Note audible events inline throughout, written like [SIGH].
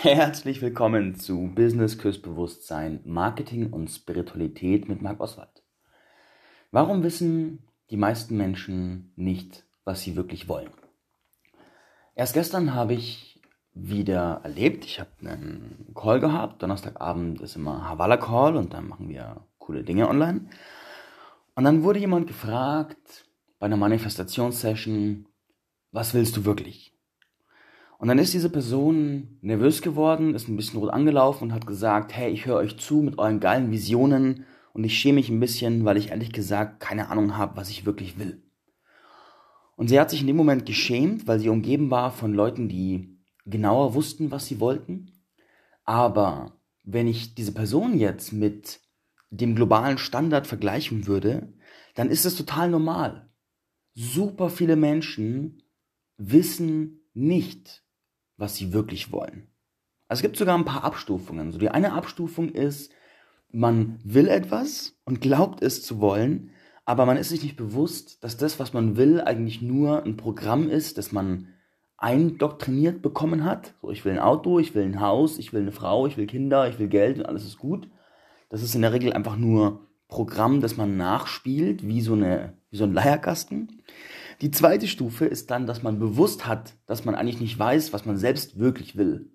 Herzlich willkommen zu Business Küssbewusstsein, Marketing und Spiritualität mit Marc Oswald. Warum wissen die meisten Menschen nicht, was sie wirklich wollen? Erst gestern habe ich wieder erlebt, ich habe einen Call gehabt, Donnerstagabend ist immer Havala Call und dann machen wir coole Dinge online. Und dann wurde jemand gefragt bei einer Manifestationssession, was willst du wirklich? Und dann ist diese Person nervös geworden, ist ein bisschen rot angelaufen und hat gesagt, hey, ich höre euch zu mit euren geilen Visionen und ich schäme mich ein bisschen, weil ich ehrlich gesagt keine Ahnung habe, was ich wirklich will. Und sie hat sich in dem Moment geschämt, weil sie umgeben war von Leuten, die genauer wussten, was sie wollten. Aber wenn ich diese Person jetzt mit dem globalen Standard vergleichen würde, dann ist es total normal. Super viele Menschen wissen nicht, was sie wirklich wollen. Also es gibt sogar ein paar Abstufungen. So die eine Abstufung ist, man will etwas und glaubt es zu wollen, aber man ist sich nicht bewusst, dass das, was man will, eigentlich nur ein Programm ist, das man eindoktriniert bekommen hat. So, ich will ein Auto, ich will ein Haus, ich will eine Frau, ich will Kinder, ich will Geld und alles ist gut. Das ist in der Regel einfach nur Programm, das man nachspielt, wie so, eine, wie so ein Leierkasten. Die zweite Stufe ist dann, dass man bewusst hat, dass man eigentlich nicht weiß, was man selbst wirklich will.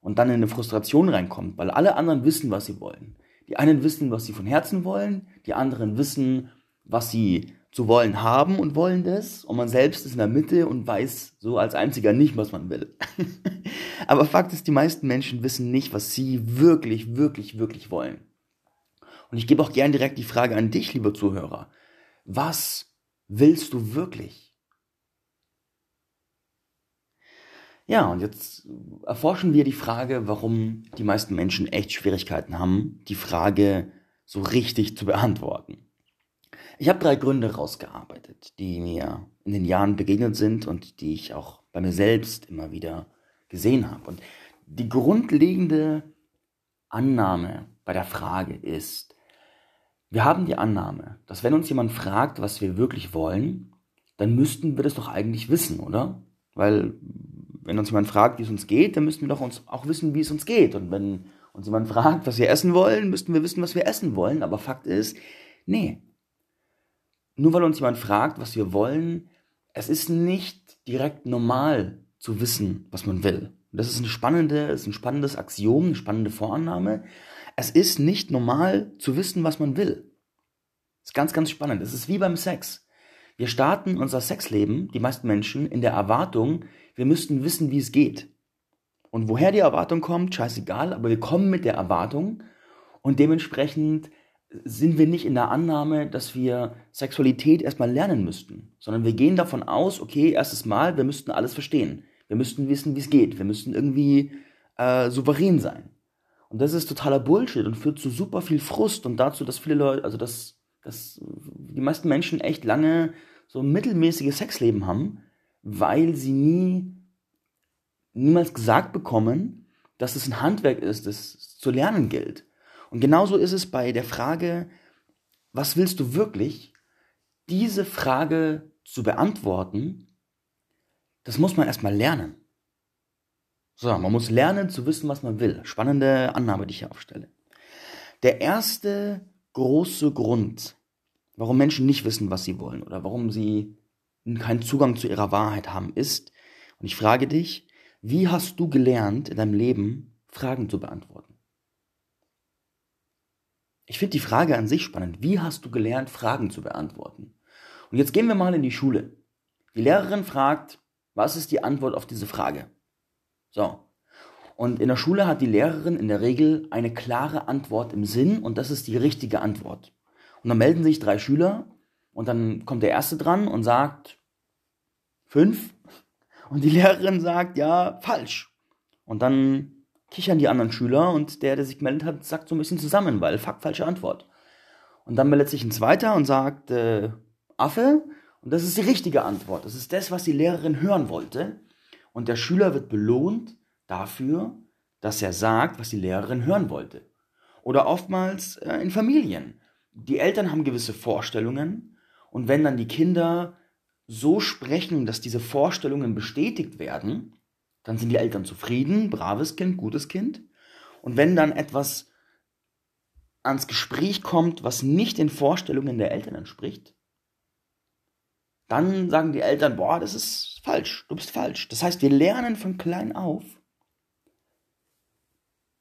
Und dann in eine Frustration reinkommt, weil alle anderen wissen, was sie wollen. Die einen wissen, was sie von Herzen wollen, die anderen wissen, was sie zu wollen haben und wollen das. Und man selbst ist in der Mitte und weiß so als einziger nicht, was man will. [LAUGHS] Aber Fakt ist, die meisten Menschen wissen nicht, was sie wirklich, wirklich, wirklich wollen. Und ich gebe auch gern direkt die Frage an dich, lieber Zuhörer. Was willst du wirklich? Ja, und jetzt erforschen wir die Frage, warum die meisten Menschen echt Schwierigkeiten haben, die Frage so richtig zu beantworten. Ich habe drei Gründe rausgearbeitet, die mir in den Jahren begegnet sind und die ich auch bei mir selbst immer wieder gesehen habe. Und die grundlegende Annahme bei der Frage ist, wir haben die Annahme, dass wenn uns jemand fragt, was wir wirklich wollen, dann müssten wir das doch eigentlich wissen, oder? Weil wenn uns jemand fragt, wie es uns geht, dann müssten wir doch uns auch wissen, wie es uns geht. Und wenn uns jemand fragt, was wir essen wollen, müssten wir wissen, was wir essen wollen. Aber Fakt ist, nee. Nur weil uns jemand fragt, was wir wollen, es ist nicht direkt normal zu wissen, was man will. Das ist eine spannende, ist ein spannendes Axiom, eine spannende Vorannahme. Es ist nicht normal zu wissen, was man will. Das ist ganz, ganz spannend. Es ist wie beim Sex. Wir starten unser Sexleben, die meisten Menschen, in der Erwartung, wir müssten wissen, wie es geht. Und woher die Erwartung kommt, scheißegal, aber wir kommen mit der Erwartung und dementsprechend sind wir nicht in der Annahme, dass wir Sexualität erstmal lernen müssten, sondern wir gehen davon aus, okay, erstes Mal, wir müssten alles verstehen. Wir müssten wissen, wie es geht. Wir müssten irgendwie äh, souverän sein. Und das ist totaler Bullshit und führt zu super viel Frust und dazu, dass viele Leute, also dass, dass die meisten Menschen echt lange so ein mittelmäßiges Sexleben haben, weil sie nie, niemals gesagt bekommen, dass es ein Handwerk ist, das zu lernen gilt. Und genauso ist es bei der Frage, was willst du wirklich? Diese Frage zu beantworten, das muss man erstmal lernen. So, man muss lernen zu wissen, was man will. Spannende Annahme, die ich hier aufstelle. Der erste große Grund, warum Menschen nicht wissen, was sie wollen oder warum sie keinen Zugang zu ihrer Wahrheit haben, ist, und ich frage dich, wie hast du gelernt in deinem Leben, Fragen zu beantworten? Ich finde die Frage an sich spannend. Wie hast du gelernt, Fragen zu beantworten? Und jetzt gehen wir mal in die Schule. Die Lehrerin fragt, was ist die Antwort auf diese Frage? So. Und in der Schule hat die Lehrerin in der Regel eine klare Antwort im Sinn und das ist die richtige Antwort. Und dann melden sich drei Schüler und dann kommt der erste dran und sagt fünf und die Lehrerin sagt ja falsch. Und dann kichern die anderen Schüler und der, der sich gemeldet hat, sagt so ein bisschen zusammen, weil fuck, falsche Antwort. Und dann meldet sich ein zweiter und sagt äh, Affe und das ist die richtige Antwort. Das ist das, was die Lehrerin hören wollte. Und der Schüler wird belohnt dafür, dass er sagt, was die Lehrerin hören wollte. Oder oftmals äh, in Familien. Die Eltern haben gewisse Vorstellungen und wenn dann die Kinder so sprechen, dass diese Vorstellungen bestätigt werden, Dann sind die Eltern zufrieden, braves Kind, gutes Kind. Und wenn dann etwas ans Gespräch kommt, was nicht den Vorstellungen der Eltern entspricht, dann sagen die Eltern, boah, das ist falsch, du bist falsch. Das heißt, wir lernen von klein auf,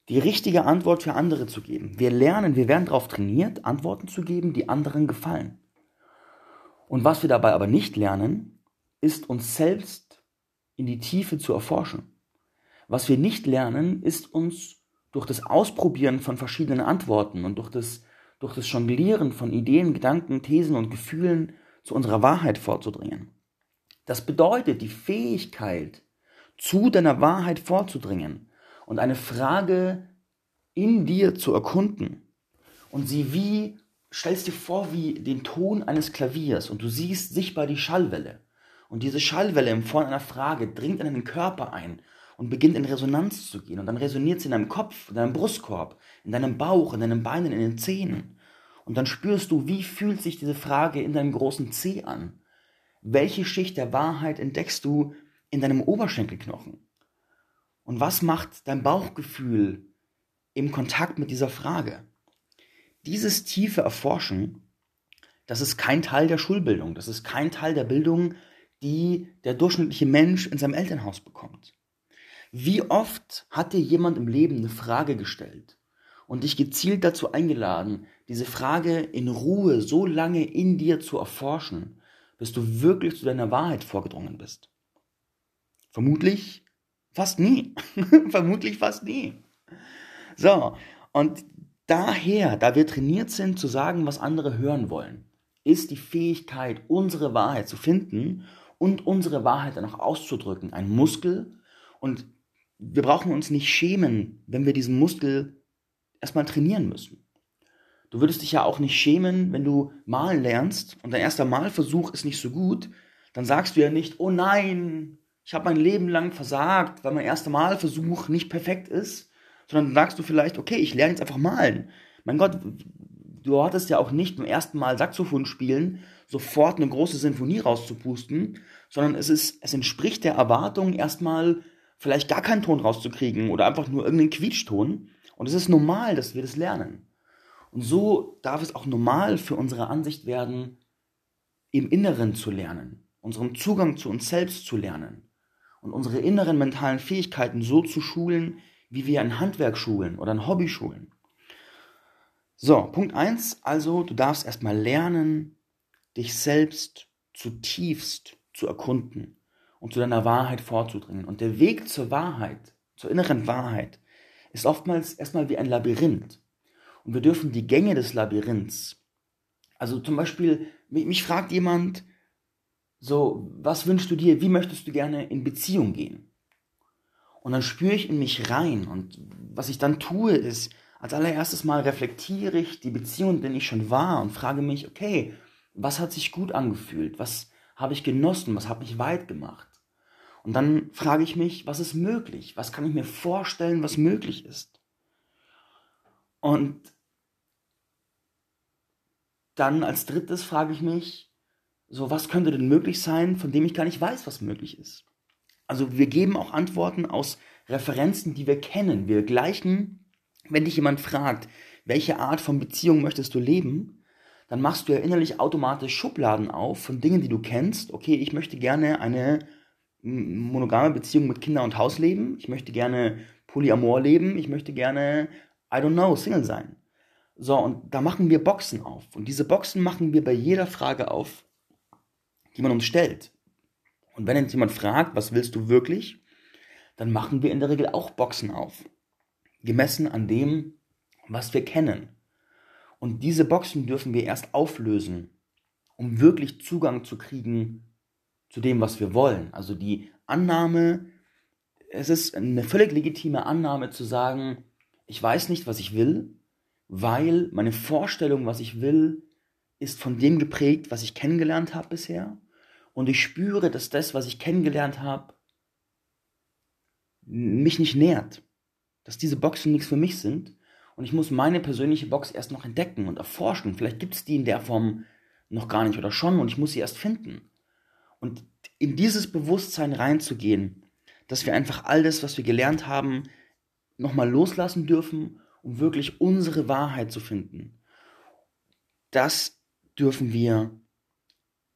die richtige Antwort für andere zu geben. Wir lernen, wir werden darauf trainiert, Antworten zu geben, die anderen gefallen. Und was wir dabei aber nicht lernen, ist uns selbst in die Tiefe zu erforschen. Was wir nicht lernen, ist uns durch das Ausprobieren von verschiedenen Antworten und durch das, durch das Jonglieren von Ideen, Gedanken, Thesen und Gefühlen zu unserer Wahrheit vorzudringen. Das bedeutet die Fähigkeit, zu deiner Wahrheit vorzudringen und eine Frage in dir zu erkunden und sie wie, stellst dir vor, wie den Ton eines Klaviers und du siehst sichtbar die Schallwelle. Und diese Schallwelle im Form einer Frage dringt in deinen Körper ein und beginnt in Resonanz zu gehen. Und dann resoniert sie in deinem Kopf, in deinem Brustkorb, in deinem Bauch, in deinen Beinen, in den Zähnen. Und dann spürst du, wie fühlt sich diese Frage in deinem großen Zeh an? Welche Schicht der Wahrheit entdeckst du in deinem Oberschenkelknochen? Und was macht dein Bauchgefühl im Kontakt mit dieser Frage? Dieses tiefe Erforschen, das ist kein Teil der Schulbildung, das ist kein Teil der Bildung, die der durchschnittliche Mensch in seinem Elternhaus bekommt. Wie oft hat dir jemand im Leben eine Frage gestellt und dich gezielt dazu eingeladen, diese Frage in Ruhe so lange in dir zu erforschen, bis du wirklich zu deiner Wahrheit vorgedrungen bist? Vermutlich fast nie. [LAUGHS] Vermutlich fast nie. So, und daher, da wir trainiert sind zu sagen, was andere hören wollen, ist die Fähigkeit, unsere Wahrheit zu finden und unsere Wahrheit dann auch auszudrücken, ein Muskel und wir brauchen uns nicht schämen, wenn wir diesen Muskel erstmal trainieren müssen. Du würdest dich ja auch nicht schämen, wenn du malen lernst und dein erster Malversuch ist nicht so gut, dann sagst du ja nicht, oh nein, ich habe mein Leben lang versagt, weil mein erster Malversuch nicht perfekt ist, sondern sagst du vielleicht, okay, ich lerne jetzt einfach malen. Mein Gott, du hattest ja auch nicht beim ersten Mal Saxophon spielen sofort eine große Sinfonie rauszupusten, sondern es ist, es entspricht der Erwartung erstmal vielleicht gar keinen Ton rauszukriegen oder einfach nur irgendeinen Quietschton. Und es ist normal, dass wir das lernen. Und so darf es auch normal für unsere Ansicht werden, im Inneren zu lernen, unseren Zugang zu uns selbst zu lernen und unsere inneren mentalen Fähigkeiten so zu schulen, wie wir ein Handwerk schulen oder ein Hobby schulen. So, Punkt 1, also du darfst erstmal lernen, dich selbst zutiefst zu erkunden und zu deiner Wahrheit vorzudringen. Und der Weg zur Wahrheit, zur inneren Wahrheit, ist oftmals erstmal wie ein Labyrinth. Und wir dürfen die Gänge des Labyrinths, also zum Beispiel, mich, mich fragt jemand, so, was wünschst du dir, wie möchtest du gerne in Beziehung gehen? Und dann spüre ich in mich rein und was ich dann tue ist, als allererstes mal reflektiere ich die Beziehung, in der ich schon war und frage mich, okay, was hat sich gut angefühlt? Was habe ich genossen? Was hat mich weit gemacht? Und dann frage ich mich, was ist möglich? Was kann ich mir vorstellen, was möglich ist? Und dann als drittes frage ich mich, so was könnte denn möglich sein, von dem ich gar nicht weiß, was möglich ist? Also wir geben auch Antworten aus Referenzen, die wir kennen. Wir gleichen, wenn dich jemand fragt, welche Art von Beziehung möchtest du leben, dann machst du ja innerlich automatisch Schubladen auf von Dingen, die du kennst. Okay, ich möchte gerne eine monogame Beziehung mit Kinder und Haus leben. Ich möchte gerne Polyamor leben. Ich möchte gerne, I don't know, Single sein. So, und da machen wir Boxen auf. Und diese Boxen machen wir bei jeder Frage auf, die man uns stellt. Und wenn jetzt jemand fragt, was willst du wirklich, dann machen wir in der Regel auch Boxen auf. Gemessen an dem, was wir kennen. Und diese Boxen dürfen wir erst auflösen, um wirklich Zugang zu kriegen zu dem, was wir wollen. Also die Annahme, es ist eine völlig legitime Annahme zu sagen, ich weiß nicht, was ich will, weil meine Vorstellung, was ich will, ist von dem geprägt, was ich kennengelernt habe bisher. Und ich spüre, dass das, was ich kennengelernt habe, mich nicht nährt. Dass diese Boxen nichts für mich sind. Und ich muss meine persönliche Box erst noch entdecken und erforschen. Vielleicht gibt es die in der Form noch gar nicht oder schon und ich muss sie erst finden. Und in dieses Bewusstsein reinzugehen, dass wir einfach all das, was wir gelernt haben, nochmal loslassen dürfen, um wirklich unsere Wahrheit zu finden. Das dürfen wir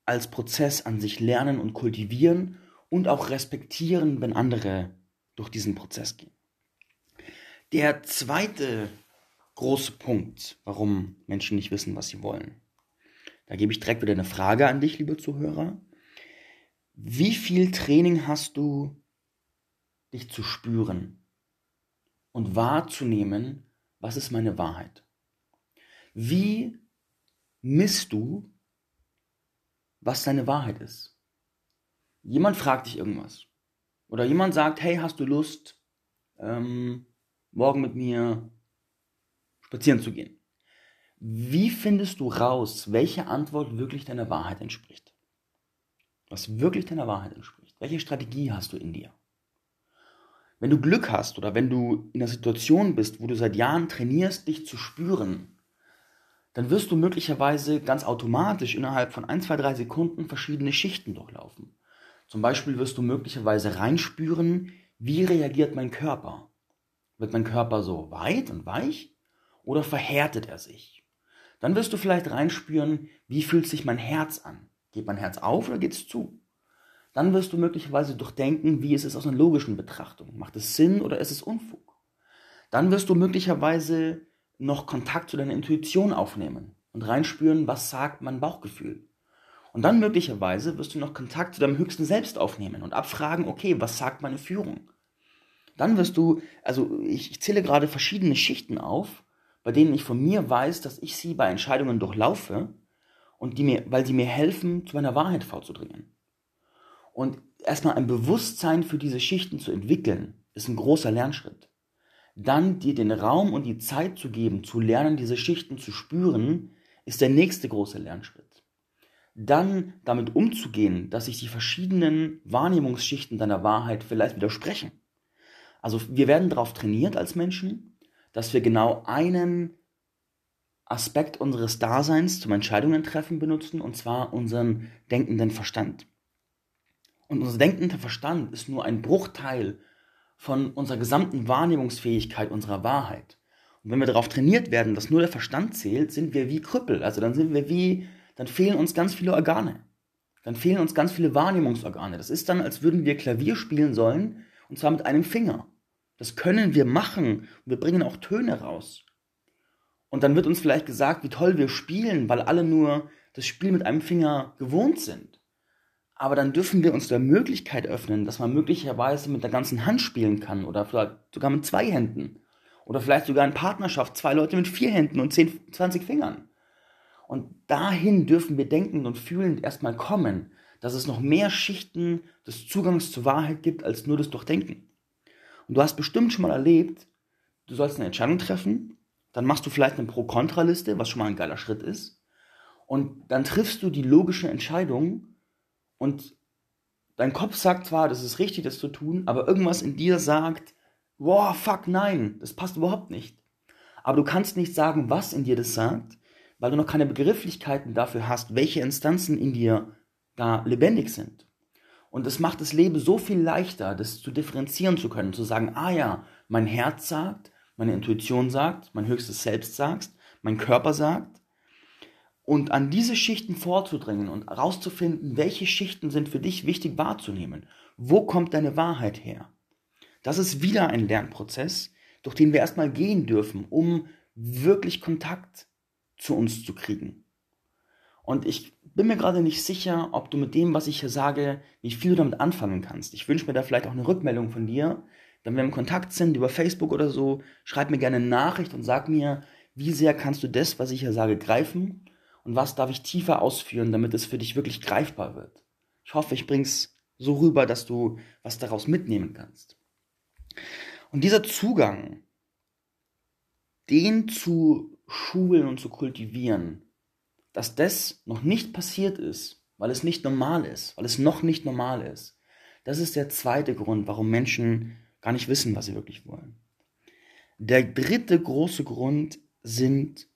als Prozess an sich lernen und kultivieren und auch respektieren, wenn andere durch diesen Prozess gehen. Der zweite große Punkt, warum Menschen nicht wissen, was sie wollen. Da gebe ich direkt wieder eine Frage an dich, liebe Zuhörer. Wie viel Training hast du, dich zu spüren und wahrzunehmen, was ist meine Wahrheit? Wie misst du, was deine Wahrheit ist? Jemand fragt dich irgendwas. Oder jemand sagt, hey, hast du Lust, ähm, morgen mit mir spazieren zu gehen? Wie findest du raus, welche Antwort wirklich deiner Wahrheit entspricht? Was wirklich deiner Wahrheit entspricht? Welche Strategie hast du in dir? Wenn du Glück hast oder wenn du in einer Situation bist, wo du seit Jahren trainierst, dich zu spüren, dann wirst du möglicherweise ganz automatisch innerhalb von 1, 2, 3 Sekunden verschiedene Schichten durchlaufen. Zum Beispiel wirst du möglicherweise reinspüren, wie reagiert mein Körper. Wird mein Körper so weit und weich oder verhärtet er sich? Dann wirst du vielleicht reinspüren, wie fühlt sich mein Herz an? Geht mein Herz auf oder geht es zu? Dann wirst du möglicherweise durchdenken, wie ist es aus einer logischen Betrachtung? Macht es Sinn oder ist es Unfug? Dann wirst du möglicherweise noch Kontakt zu deiner Intuition aufnehmen und reinspüren, was sagt mein Bauchgefühl. Und dann möglicherweise wirst du noch Kontakt zu deinem höchsten Selbst aufnehmen und abfragen, okay, was sagt meine Führung? Dann wirst du, also ich, ich zähle gerade verschiedene Schichten auf, bei denen ich von mir weiß, dass ich sie bei Entscheidungen durchlaufe und die mir, weil sie mir helfen, zu meiner Wahrheit vorzudringen. Und erstmal ein Bewusstsein für diese Schichten zu entwickeln, ist ein großer Lernschritt dann dir den Raum und die Zeit zu geben, zu lernen, diese Schichten zu spüren, ist der nächste große Lernschritt. Dann damit umzugehen, dass sich die verschiedenen Wahrnehmungsschichten deiner Wahrheit vielleicht widersprechen. Also wir werden darauf trainiert als Menschen, dass wir genau einen Aspekt unseres Daseins zum Entscheidungen treffen benutzen, und zwar unseren denkenden Verstand. Und unser denkender Verstand ist nur ein Bruchteil von unserer gesamten Wahrnehmungsfähigkeit unserer Wahrheit. Und wenn wir darauf trainiert werden, dass nur der Verstand zählt, sind wir wie Krüppel. Also dann sind wir wie, dann fehlen uns ganz viele Organe. Dann fehlen uns ganz viele Wahrnehmungsorgane. Das ist dann, als würden wir Klavier spielen sollen, und zwar mit einem Finger. Das können wir machen. Und wir bringen auch Töne raus. Und dann wird uns vielleicht gesagt, wie toll wir spielen, weil alle nur das Spiel mit einem Finger gewohnt sind. Aber dann dürfen wir uns der Möglichkeit öffnen, dass man möglicherweise mit der ganzen Hand spielen kann oder vielleicht sogar mit zwei Händen. Oder vielleicht sogar in Partnerschaft zwei Leute mit vier Händen und 10, 20 Fingern. Und dahin dürfen wir denkend und fühlend erstmal kommen, dass es noch mehr Schichten des Zugangs zur Wahrheit gibt als nur das Durchdenken. Und du hast bestimmt schon mal erlebt, du sollst eine Entscheidung treffen, dann machst du vielleicht eine Pro-Kontra-Liste, was schon mal ein geiler Schritt ist. Und dann triffst du die logische Entscheidung und dein Kopf sagt zwar, das ist richtig, das zu tun, aber irgendwas in dir sagt, wow, fuck, nein, das passt überhaupt nicht. Aber du kannst nicht sagen, was in dir das sagt, weil du noch keine Begrifflichkeiten dafür hast, welche Instanzen in dir da lebendig sind. Und es macht das Leben so viel leichter, das zu differenzieren zu können, zu sagen, ah ja, mein Herz sagt, meine Intuition sagt, mein höchstes Selbst sagt, mein Körper sagt, und an diese Schichten vorzudringen und herauszufinden, welche Schichten sind für dich wichtig wahrzunehmen. Wo kommt deine Wahrheit her? Das ist wieder ein Lernprozess, durch den wir erstmal gehen dürfen, um wirklich Kontakt zu uns zu kriegen. Und ich bin mir gerade nicht sicher, ob du mit dem, was ich hier sage, wie viel du damit anfangen kannst. Ich wünsche mir da vielleicht auch eine Rückmeldung von dir. Wenn wir im Kontakt sind, über Facebook oder so, schreib mir gerne eine Nachricht und sag mir, wie sehr kannst du das, was ich hier sage, greifen und was darf ich tiefer ausführen, damit es für dich wirklich greifbar wird. Ich hoffe, ich bring's so rüber, dass du was daraus mitnehmen kannst. Und dieser Zugang, den zu schulen und zu kultivieren, dass das noch nicht passiert ist, weil es nicht normal ist, weil es noch nicht normal ist, das ist der zweite Grund, warum Menschen gar nicht wissen, was sie wirklich wollen. Der dritte große Grund sind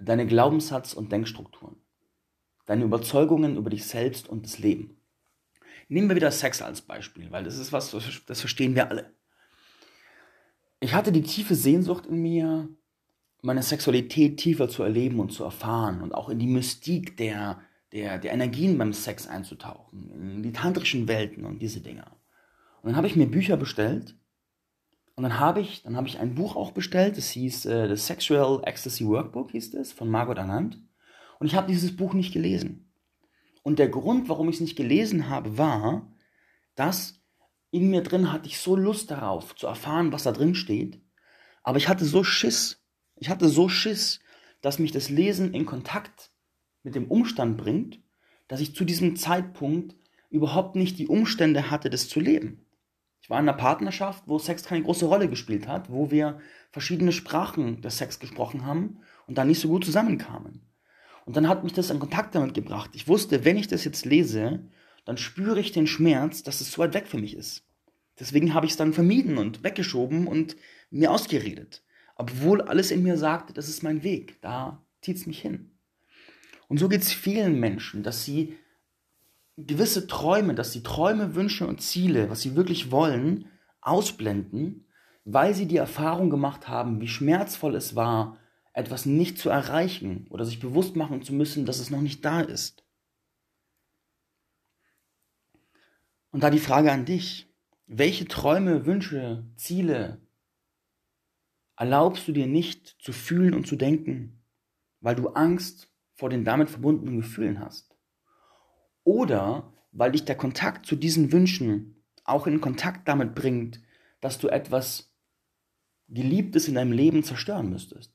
deine Glaubenssatz- und Denkstrukturen, deine Überzeugungen über dich selbst und das Leben. Nehmen wir wieder Sex als Beispiel, weil das ist was, das verstehen wir alle. Ich hatte die tiefe Sehnsucht in mir, meine Sexualität tiefer zu erleben und zu erfahren und auch in die Mystik der, der, der Energien beim Sex einzutauchen, in die tantrischen Welten und diese Dinge. Und dann habe ich mir Bücher bestellt und dann habe ich, dann ich ein Buch auch bestellt, das hieß äh, The Sexual Ecstasy Workbook, hieß es, von Margot Anand. Und ich habe dieses Buch nicht gelesen. Und der Grund, warum ich es nicht gelesen habe, war, dass in mir drin hatte ich so Lust darauf, zu erfahren, was da drin steht. Aber ich hatte so Schiss. Ich hatte so Schiss, dass mich das Lesen in Kontakt mit dem Umstand bringt, dass ich zu diesem Zeitpunkt überhaupt nicht die Umstände hatte, das zu leben. Ich war in einer Partnerschaft, wo Sex keine große Rolle gespielt hat, wo wir verschiedene Sprachen des Sex gesprochen haben und da nicht so gut zusammenkamen. Und dann hat mich das in Kontakt damit gebracht. Ich wusste, wenn ich das jetzt lese, dann spüre ich den Schmerz, dass es so weit weg für mich ist. Deswegen habe ich es dann vermieden und weggeschoben und mir ausgeredet. Obwohl alles in mir sagte, das ist mein Weg, da zieht es mich hin. Und so geht es vielen Menschen, dass sie gewisse Träume, dass sie Träume, Wünsche und Ziele, was sie wirklich wollen, ausblenden, weil sie die Erfahrung gemacht haben, wie schmerzvoll es war, etwas nicht zu erreichen oder sich bewusst machen zu müssen, dass es noch nicht da ist. Und da die Frage an dich, welche Träume, Wünsche, Ziele erlaubst du dir nicht zu fühlen und zu denken, weil du Angst vor den damit verbundenen Gefühlen hast? Oder weil dich der Kontakt zu diesen Wünschen auch in Kontakt damit bringt, dass du etwas Geliebtes in deinem Leben zerstören müsstest.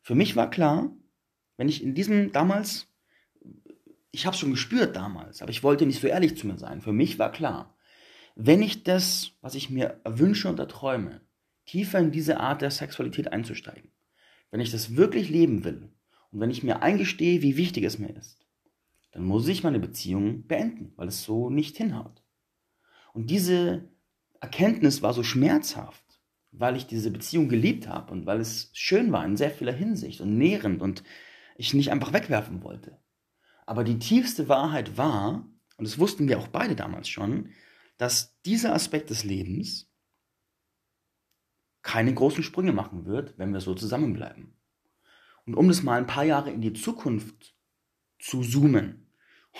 Für mich war klar, wenn ich in diesem damals, ich habe es schon gespürt damals, aber ich wollte nicht so ehrlich zu mir sein. Für mich war klar, wenn ich das, was ich mir wünsche und erträume, tiefer in diese Art der Sexualität einzusteigen, wenn ich das wirklich leben will und wenn ich mir eingestehe, wie wichtig es mir ist, dann muss ich meine Beziehung beenden, weil es so nicht hinhaut. Und diese Erkenntnis war so schmerzhaft, weil ich diese Beziehung geliebt habe und weil es schön war in sehr vieler Hinsicht und nährend und ich nicht einfach wegwerfen wollte. Aber die tiefste Wahrheit war, und das wussten wir auch beide damals schon, dass dieser Aspekt des Lebens keine großen Sprünge machen wird, wenn wir so zusammenbleiben. Und um das mal ein paar Jahre in die Zukunft zu zoomen,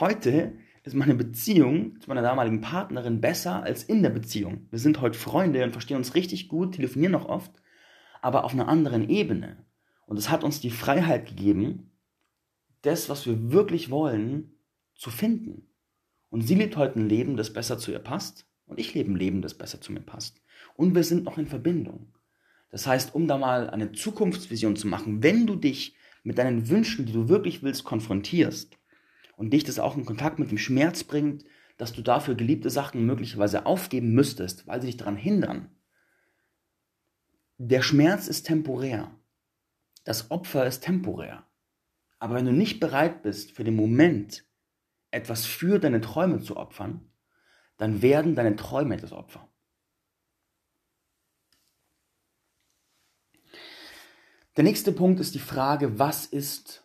Heute ist meine Beziehung zu meiner damaligen Partnerin besser als in der Beziehung. Wir sind heute Freunde und verstehen uns richtig gut, telefonieren noch oft, aber auf einer anderen Ebene. Und es hat uns die Freiheit gegeben, das, was wir wirklich wollen, zu finden. Und sie lebt heute ein Leben, das besser zu ihr passt. Und ich lebe ein Leben, das besser zu mir passt. Und wir sind noch in Verbindung. Das heißt, um da mal eine Zukunftsvision zu machen, wenn du dich mit deinen Wünschen, die du wirklich willst, konfrontierst, und dich das auch in Kontakt mit dem Schmerz bringt, dass du dafür geliebte Sachen möglicherweise aufgeben müsstest, weil sie dich daran hindern. Der Schmerz ist temporär. Das Opfer ist temporär. Aber wenn du nicht bereit bist, für den Moment etwas für deine Träume zu opfern, dann werden deine Träume das Opfer. Der nächste Punkt ist die Frage, was ist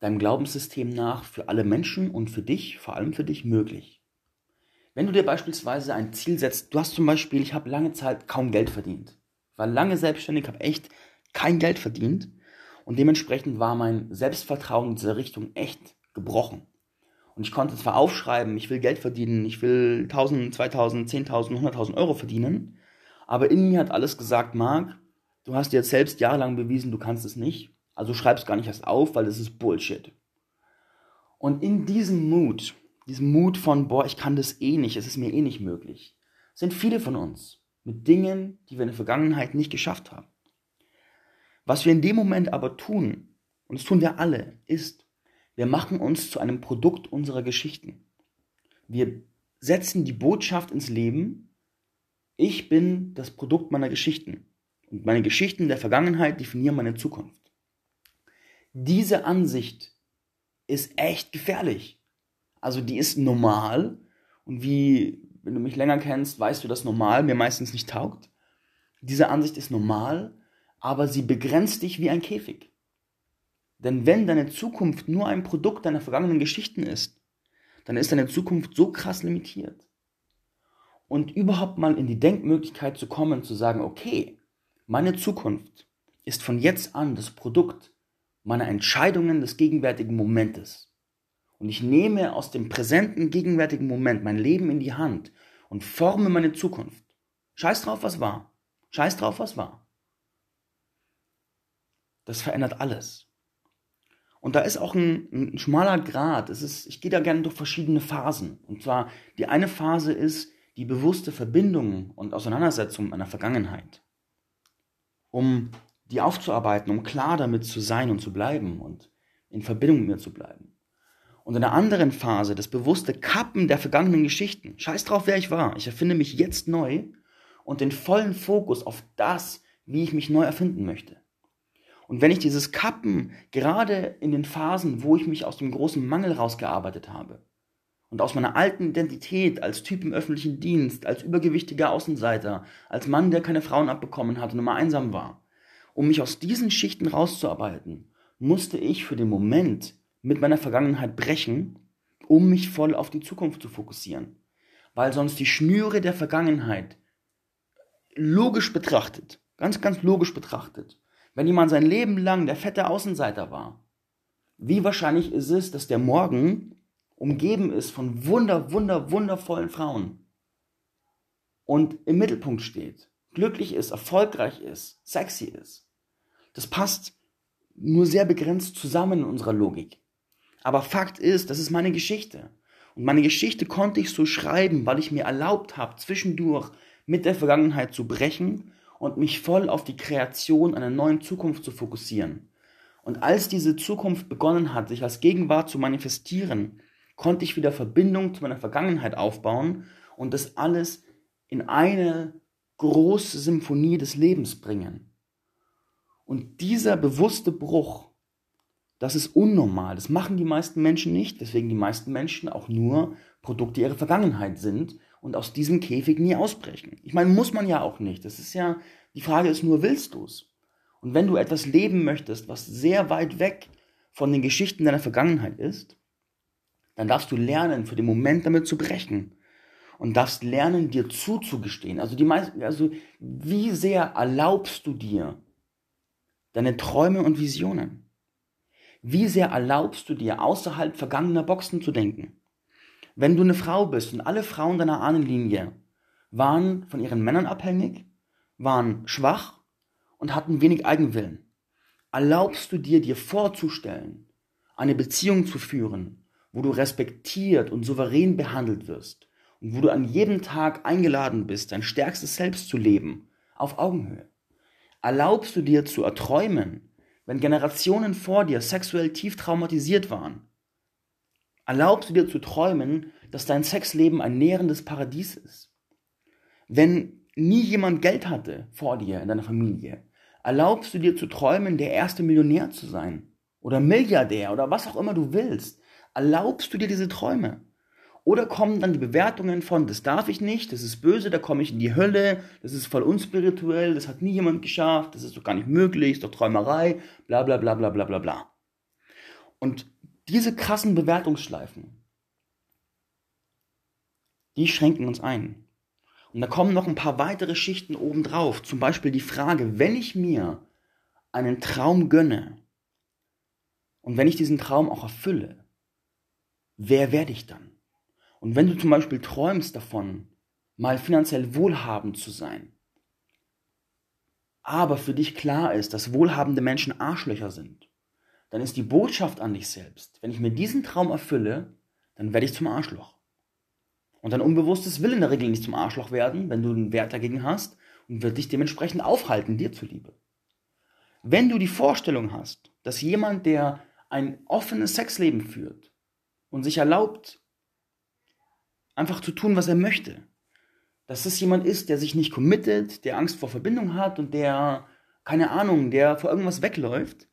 deinem Glaubenssystem nach für alle Menschen und für dich, vor allem für dich, möglich. Wenn du dir beispielsweise ein Ziel setzt, du hast zum Beispiel, ich habe lange Zeit kaum Geld verdient, war lange selbstständig, habe echt kein Geld verdient und dementsprechend war mein Selbstvertrauen in dieser Richtung echt gebrochen. Und ich konnte zwar aufschreiben, ich will Geld verdienen, ich will 1000, 2000, 10.000, 100.000 Euro verdienen, aber in mir hat alles gesagt, Marc, du hast dir jetzt selbst jahrelang bewiesen, du kannst es nicht. Also schreib es gar nicht erst auf, weil das ist Bullshit. Und in diesem Mut, diesem Mut von, boah, ich kann das eh nicht, es ist mir eh nicht möglich, sind viele von uns mit Dingen, die wir in der Vergangenheit nicht geschafft haben. Was wir in dem Moment aber tun, und das tun wir alle, ist, wir machen uns zu einem Produkt unserer Geschichten. Wir setzen die Botschaft ins Leben, ich bin das Produkt meiner Geschichten. Und meine Geschichten der Vergangenheit definieren meine Zukunft. Diese Ansicht ist echt gefährlich. Also die ist normal und wie, wenn du mich länger kennst, weißt du, dass normal mir meistens nicht taugt. Diese Ansicht ist normal, aber sie begrenzt dich wie ein Käfig. Denn wenn deine Zukunft nur ein Produkt deiner vergangenen Geschichten ist, dann ist deine Zukunft so krass limitiert. Und überhaupt mal in die Denkmöglichkeit zu kommen, zu sagen, okay, meine Zukunft ist von jetzt an das Produkt meiner Entscheidungen des gegenwärtigen Momentes. Und ich nehme aus dem präsenten, gegenwärtigen Moment mein Leben in die Hand und forme meine Zukunft. Scheiß drauf, was war. Scheiß drauf, was war. Das verändert alles. Und da ist auch ein, ein schmaler Grad. Es ist, ich gehe da gerne durch verschiedene Phasen. Und zwar, die eine Phase ist die bewusste Verbindung und Auseinandersetzung mit meiner Vergangenheit. Um die aufzuarbeiten, um klar damit zu sein und zu bleiben und in Verbindung mit mir zu bleiben. Und in der anderen Phase das bewusste Kappen der vergangenen Geschichten. Scheiß drauf, wer ich war. Ich erfinde mich jetzt neu und den vollen Fokus auf das, wie ich mich neu erfinden möchte. Und wenn ich dieses Kappen gerade in den Phasen, wo ich mich aus dem großen Mangel rausgearbeitet habe und aus meiner alten Identität als Typ im öffentlichen Dienst, als übergewichtiger Außenseiter, als Mann, der keine Frauen abbekommen hatte und immer einsam war, um mich aus diesen Schichten rauszuarbeiten, musste ich für den Moment mit meiner Vergangenheit brechen, um mich voll auf die Zukunft zu fokussieren. Weil sonst die Schnüre der Vergangenheit logisch betrachtet, ganz, ganz logisch betrachtet, wenn jemand sein Leben lang der fette Außenseiter war, wie wahrscheinlich ist es, dass der morgen umgeben ist von wunder, wunder, wundervollen Frauen und im Mittelpunkt steht, glücklich ist, erfolgreich ist, sexy ist. Das passt nur sehr begrenzt zusammen in unserer Logik. Aber Fakt ist, das ist meine Geschichte. Und meine Geschichte konnte ich so schreiben, weil ich mir erlaubt habe, zwischendurch mit der Vergangenheit zu brechen und mich voll auf die Kreation einer neuen Zukunft zu fokussieren. Und als diese Zukunft begonnen hat, sich als Gegenwart zu manifestieren, konnte ich wieder Verbindung zu meiner Vergangenheit aufbauen und das alles in eine große Symphonie des Lebens bringen. Und dieser bewusste Bruch, das ist unnormal. Das machen die meisten Menschen nicht, deswegen die meisten Menschen auch nur Produkte ihrer Vergangenheit sind und aus diesem Käfig nie ausbrechen. Ich meine, muss man ja auch nicht. Das ist ja, die Frage ist nur, willst du es? Und wenn du etwas leben möchtest, was sehr weit weg von den Geschichten deiner Vergangenheit ist, dann darfst du lernen, für den Moment damit zu brechen. Und darfst lernen, dir zuzugestehen. Also die meisten, also wie sehr erlaubst du dir deine Träume und Visionen? Wie sehr erlaubst du dir, außerhalb vergangener Boxen zu denken? Wenn du eine Frau bist und alle Frauen deiner Ahnenlinie waren von ihren Männern abhängig, waren schwach und hatten wenig Eigenwillen, erlaubst du dir, dir vorzustellen, eine Beziehung zu führen, wo du respektiert und souverän behandelt wirst und wo du an jedem Tag eingeladen bist, dein stärkstes Selbst zu leben, auf Augenhöhe. Erlaubst du dir zu erträumen, wenn Generationen vor dir sexuell tief traumatisiert waren Erlaubst du dir zu träumen, dass dein Sexleben ein nährendes Paradies ist? Wenn nie jemand Geld hatte vor dir in deiner Familie, erlaubst du dir zu träumen, der erste Millionär zu sein? Oder Milliardär oder was auch immer du willst? Erlaubst du dir diese Träume? Oder kommen dann die Bewertungen von, das darf ich nicht, das ist böse, da komme ich in die Hölle, das ist voll unspirituell, das hat nie jemand geschafft, das ist doch gar nicht möglich, ist doch Träumerei, bla bla bla bla bla bla bla. Und diese krassen Bewertungsschleifen, die schränken uns ein. Und da kommen noch ein paar weitere Schichten obendrauf. Zum Beispiel die Frage, wenn ich mir einen Traum gönne und wenn ich diesen Traum auch erfülle, wer werde ich dann? Und wenn du zum Beispiel träumst davon, mal finanziell wohlhabend zu sein, aber für dich klar ist, dass wohlhabende Menschen Arschlöcher sind, dann ist die Botschaft an dich selbst, wenn ich mir diesen Traum erfülle, dann werde ich zum Arschloch. Und dein Unbewusstes will in der Regel nicht zum Arschloch werden, wenn du einen Wert dagegen hast und wird dich dementsprechend aufhalten, dir zuliebe. Wenn du die Vorstellung hast, dass jemand, der ein offenes Sexleben führt und sich erlaubt, einfach zu tun, was er möchte, dass es jemand ist, der sich nicht committet, der Angst vor Verbindung hat und der, keine Ahnung, der vor irgendwas wegläuft,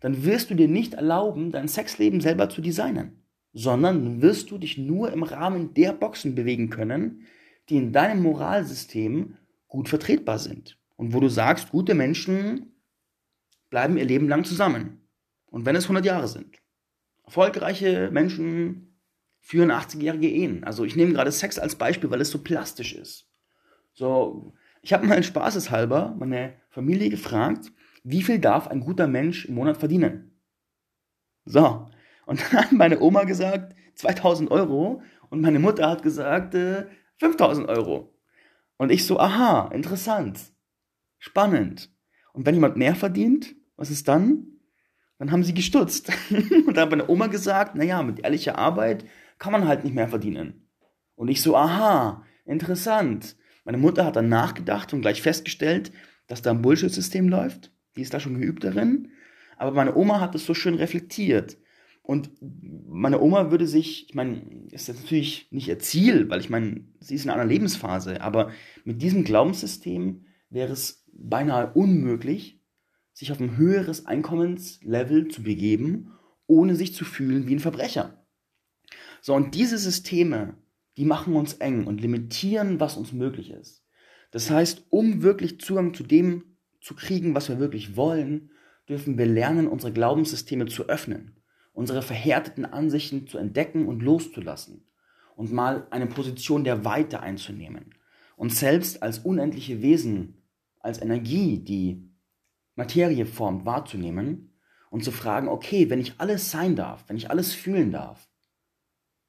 dann wirst du dir nicht erlauben, dein Sexleben selber zu designen, sondern wirst du dich nur im Rahmen der Boxen bewegen können, die in deinem Moralsystem gut vertretbar sind. Und wo du sagst, gute Menschen bleiben ihr Leben lang zusammen. Und wenn es 100 Jahre sind. Erfolgreiche Menschen führen 80-jährige Ehen. Also ich nehme gerade Sex als Beispiel, weil es so plastisch ist. So, ich habe mal spaßeshalber meine Familie gefragt, wie viel darf ein guter Mensch im Monat verdienen? So, und dann hat meine Oma gesagt 2000 Euro und meine Mutter hat gesagt äh, 5000 Euro. Und ich so, aha, interessant, spannend. Und wenn jemand mehr verdient, was ist dann? Dann haben sie gestutzt. [LAUGHS] und dann hat meine Oma gesagt, naja, mit ehrlicher Arbeit kann man halt nicht mehr verdienen. Und ich so, aha, interessant. Meine Mutter hat dann nachgedacht und gleich festgestellt, dass da ein Bullshit-System läuft. Die ist da schon geübt darin. Aber meine Oma hat es so schön reflektiert. Und meine Oma würde sich, ich meine, ist jetzt natürlich nicht ihr Ziel, weil ich meine, sie ist in einer Lebensphase, aber mit diesem Glaubenssystem wäre es beinahe unmöglich, sich auf ein höheres Einkommenslevel zu begeben, ohne sich zu fühlen wie ein Verbrecher. So, und diese Systeme, die machen uns eng und limitieren, was uns möglich ist. Das heißt, um wirklich Zugang zu dem zu kriegen, was wir wirklich wollen, dürfen wir lernen, unsere Glaubenssysteme zu öffnen, unsere verhärteten Ansichten zu entdecken und loszulassen und mal eine Position der Weite einzunehmen. Uns selbst als unendliche Wesen, als Energie, die Materie formt, wahrzunehmen und zu fragen, okay, wenn ich alles sein darf, wenn ich alles fühlen darf,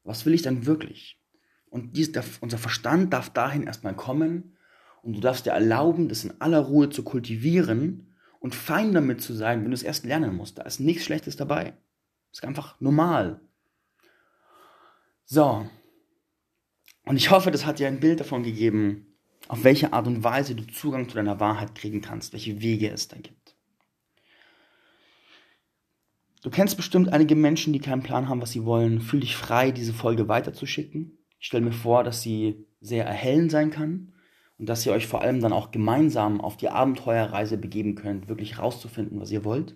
was will ich dann wirklich? Und dies, der, unser Verstand darf dahin erstmal kommen und du darfst dir erlauben, das in aller Ruhe zu kultivieren und fein damit zu sein, wenn du es erst lernen musst. Da ist nichts Schlechtes dabei. Das ist einfach normal. So. Und ich hoffe, das hat dir ein Bild davon gegeben, auf welche Art und Weise du Zugang zu deiner Wahrheit kriegen kannst, welche Wege es da gibt. Du kennst bestimmt einige Menschen, die keinen Plan haben, was sie wollen. Fühl dich frei, diese Folge weiterzuschicken. Ich stelle mir vor, dass sie sehr erhellend sein kann und dass ihr euch vor allem dann auch gemeinsam auf die Abenteuerreise begeben könnt, wirklich rauszufinden, was ihr wollt.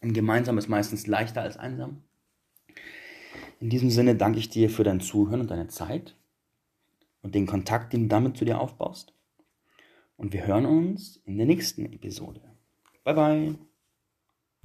Und gemeinsam ist meistens leichter als einsam. In diesem Sinne danke ich dir für dein Zuhören und deine Zeit und den Kontakt, den du damit zu dir aufbaust. Und wir hören uns in der nächsten Episode. Bye bye.